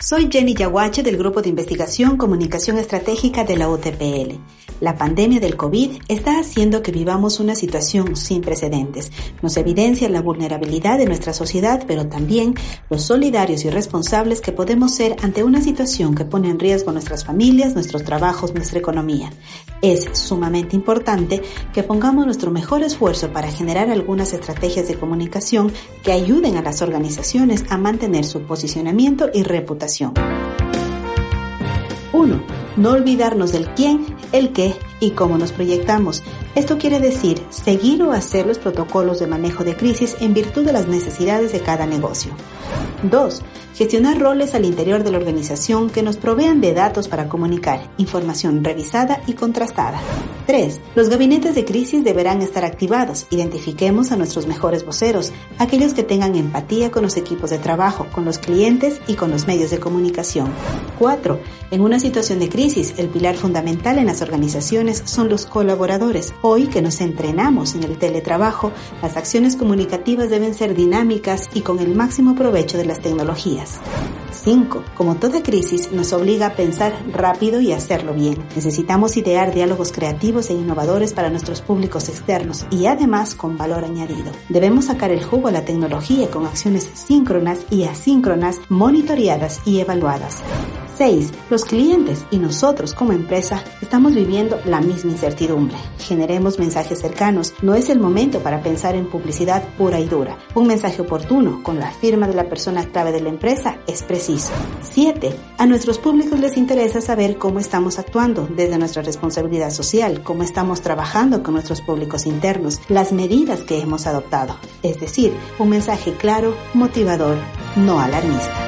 Soy Jenny Yaguache del Grupo de Investigación Comunicación Estratégica de la UTPL. La pandemia del COVID está haciendo que vivamos una situación sin precedentes. Nos evidencia la vulnerabilidad de nuestra sociedad, pero también los solidarios y responsables que podemos ser ante una situación que pone en riesgo nuestras familias, nuestros trabajos, nuestra economía. Es sumamente importante que pongamos nuestro mejor esfuerzo para generar algunas estrategias de comunicación que ayuden a las organizaciones a mantener su posicionamiento y reputación. 1. No olvidarnos del quién, el qué y cómo nos proyectamos. Esto quiere decir seguir o hacer los protocolos de manejo de crisis en virtud de las necesidades de cada negocio. 2. Gestionar roles al interior de la organización que nos provean de datos para comunicar, información revisada y contrastada. 3. Los gabinetes de crisis deberán estar activados. Identifiquemos a nuestros mejores voceros, aquellos que tengan empatía con los equipos de trabajo, con los clientes y con los medios de comunicación. 4. En una situación de crisis, el pilar fundamental en las organizaciones son los colaboradores. Hoy que nos entrenamos en el teletrabajo, las acciones comunicativas deben ser dinámicas y con el máximo provecho de las tecnologías. 5. Como toda crisis, nos obliga a pensar rápido y hacerlo bien. Necesitamos idear diálogos creativos e innovadores para nuestros públicos externos y además con valor añadido. Debemos sacar el jugo a la tecnología con acciones síncronas y asíncronas, monitoreadas y evaluadas. 6. Los clientes y nosotros como empresa estamos viviendo la misma incertidumbre. Generemos mensajes cercanos. No es el momento para pensar en publicidad pura y dura. Un mensaje oportuno con la firma de la persona clave de la empresa es preciso. 7. A nuestros públicos les interesa saber cómo estamos actuando desde nuestra responsabilidad social, cómo estamos trabajando con nuestros públicos internos, las medidas que hemos adoptado. Es decir, un mensaje claro, motivador, no alarmista.